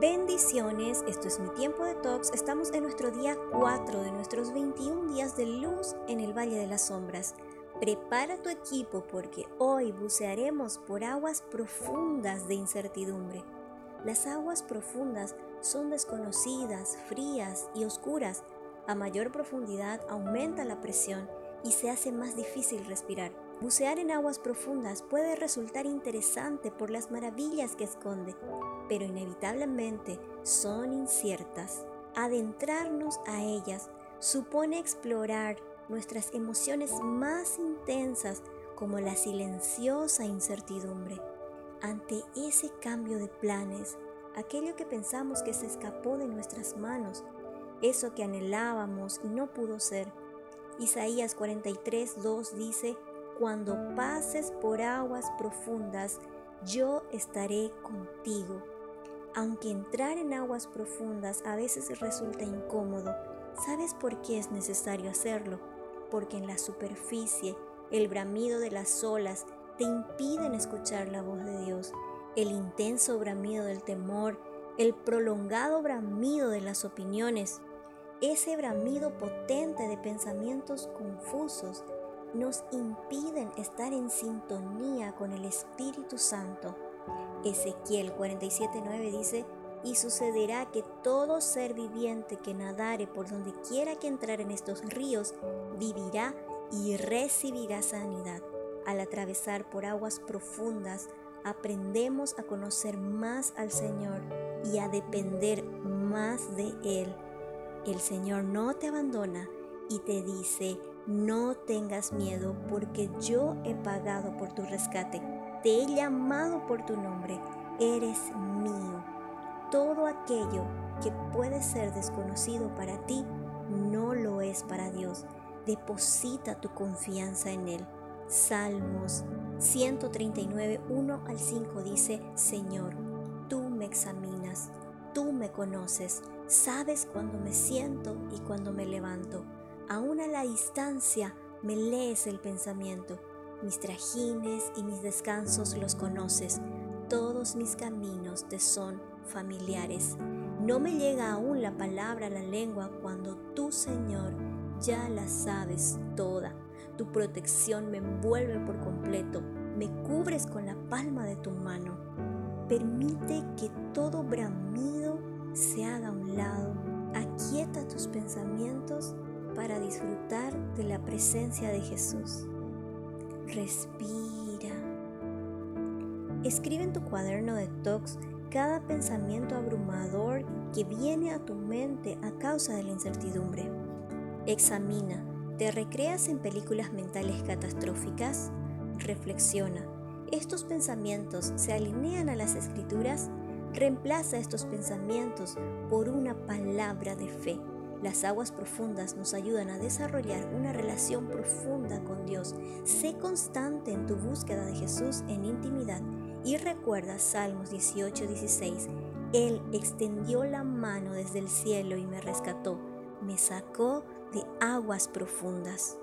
Bendiciones, esto es mi tiempo de talks. Estamos en nuestro día 4 de nuestros 21 días de luz en el Valle de las Sombras. Prepara tu equipo porque hoy bucearemos por aguas profundas de incertidumbre. Las aguas profundas son desconocidas, frías y oscuras. A mayor profundidad aumenta la presión y se hace más difícil respirar. Bucear en aguas profundas puede resultar interesante por las maravillas que esconde, pero inevitablemente son inciertas. Adentrarnos a ellas supone explorar nuestras emociones más intensas como la silenciosa incertidumbre. Ante ese cambio de planes, aquello que pensamos que se escapó de nuestras manos, eso que anhelábamos y no pudo ser. Isaías 43, 2 dice, Cuando pases por aguas profundas, yo estaré contigo aunque entrar en aguas profundas a veces resulta incómodo, ¿sabes por qué es necesario hacerlo? Porque en la superficie el bramido de las olas te impiden escuchar la voz de Dios, el intenso bramido del temor, el prolongado bramido de las opiniones, ese bramido potente de pensamientos confusos nos impiden estar en sintonía con el Espíritu Santo Ezequiel 47:9 dice, y sucederá que todo ser viviente que nadare por donde quiera que entrar en estos ríos, vivirá y recibirá sanidad. Al atravesar por aguas profundas, aprendemos a conocer más al Señor y a depender más de Él. El Señor no te abandona y te dice, no tengas miedo porque yo he pagado por tu rescate te he llamado por tu nombre, eres mío. Todo aquello que puede ser desconocido para ti, no lo es para Dios. Deposita tu confianza en Él. Salmos 139, 1 al 5 dice, Señor, tú me examinas, tú me conoces, sabes cuando me siento y cuando me levanto. Aún a la distancia me lees el pensamiento mis trajines y mis descansos los conoces, todos mis caminos te son familiares. No me llega aún la palabra a la lengua cuando tú, Señor, ya la sabes toda. Tu protección me envuelve por completo, me cubres con la palma de tu mano. Permite que todo bramido se haga a un lado. Aquieta tus pensamientos para disfrutar de la presencia de Jesús. Respira. Escribe en tu cuaderno de talks cada pensamiento abrumador que viene a tu mente a causa de la incertidumbre. Examina, ¿te recreas en películas mentales catastróficas? Reflexiona, ¿estos pensamientos se alinean a las escrituras? Reemplaza estos pensamientos por una palabra de fe. Las aguas profundas nos ayudan a desarrollar una relación profunda con Dios. Sé constante en tu búsqueda de Jesús en intimidad y recuerda Salmos 18:16. Él extendió la mano desde el cielo y me rescató, me sacó de aguas profundas.